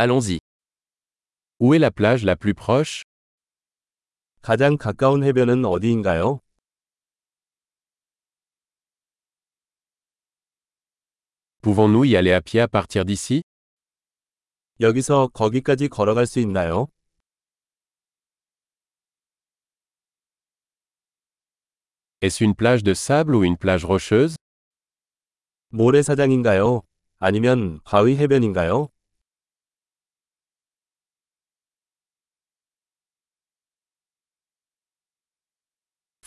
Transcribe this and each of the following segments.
Allons-y. Où est la plage la plus proche 가장 가까운 해변은 어디인가요? Pouvons-nous y aller à pied à partir d'ici 여기서 거기까지 걸어갈 수 있나요? Est-ce une plage de sable ou une plage rocheuse 모래사장인가요? 아니면 바위 해변인가요?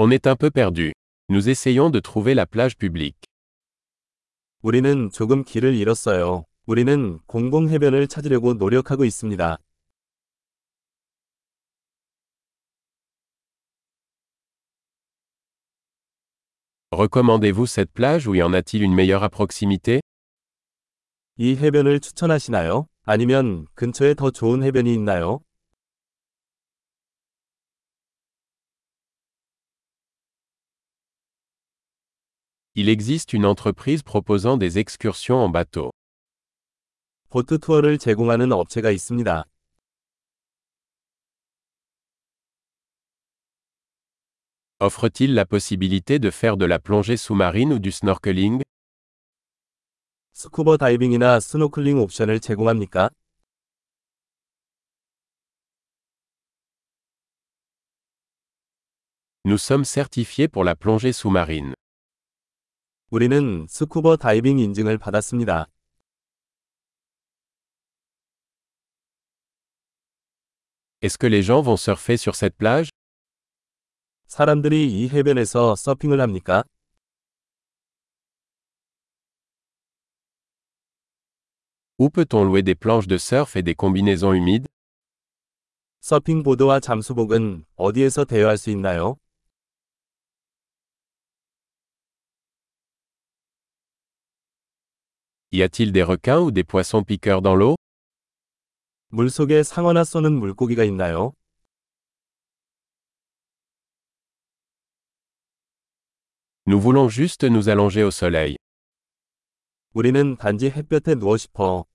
On est un peu perdu. Nous essayons de trouver la plage publique. 우리는 조금 길을 잃었어요. 우리는 공공 해변을 찾으려고 노력하고 있습니다. Recommandez-vous cette plage ou y en a-t-il une meilleure à proximité 이 해변을 추천하시나요? 아니면 근처에 더 좋은 해변이 있나요? Il existe une entreprise proposant des excursions en bateau. 보트 투어를 제공하는 업체가 있습니다. Offre-t-il la possibilité de faire de la plongée sous-marine ou du snorkeling 스쿠버 다이빙이나 스노클링 옵션을 제공합니까? Nous sommes certifiés pour la plongée sous-marine. 우리는 스쿠버 다이빙 인증을 받았습니다. Est-ce que les gens vont surfer sur cette plage 사람들이 이 해변에서 서핑을 합니까? Où peut-on louer des planches de surf et des combinaisons humides 서핑 보드와 잠수복은 어디에서 대여할 수 있나요? Y a-t-il des requins ou des poissons piqueurs dans l'eau 물속에 상어나 쏘는 물고기가 있나요? Nous voulons juste nous allonger au soleil. 우리는 단지 햇볕에 누워 싶어.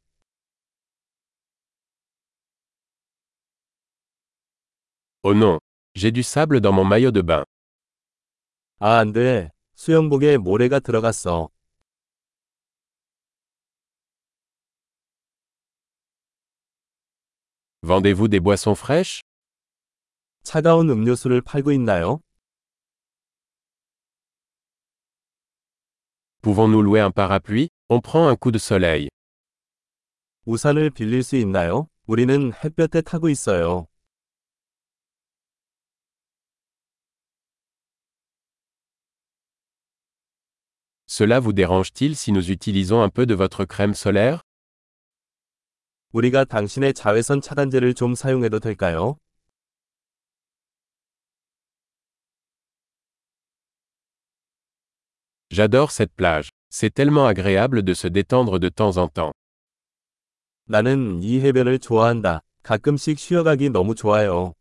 Oh non, j'ai du sable dans mon maillot de bain. 아, 안 돼. 수영복에 모래가 들어갔어. Vendez-vous des boissons fraîches 차가운 음료수를 팔고 있나요? Pouvons-nous louer un parapluie On prend un coup de soleil. 우산을 빌릴 수 있나요? 우리는 햇볕에 타고 있어요. Cela vous dérange-t-il si nous utilisons un peu de votre crème solaire 우리가 당신의 자외선 차단제를 좀 사용해도 될까요? J'adore cette plage. C'est tellement agréable de se détendre de temps en temps. 나는 이 해변을 좋아한다. 가끔씩 쉬어가기 너무 좋아요.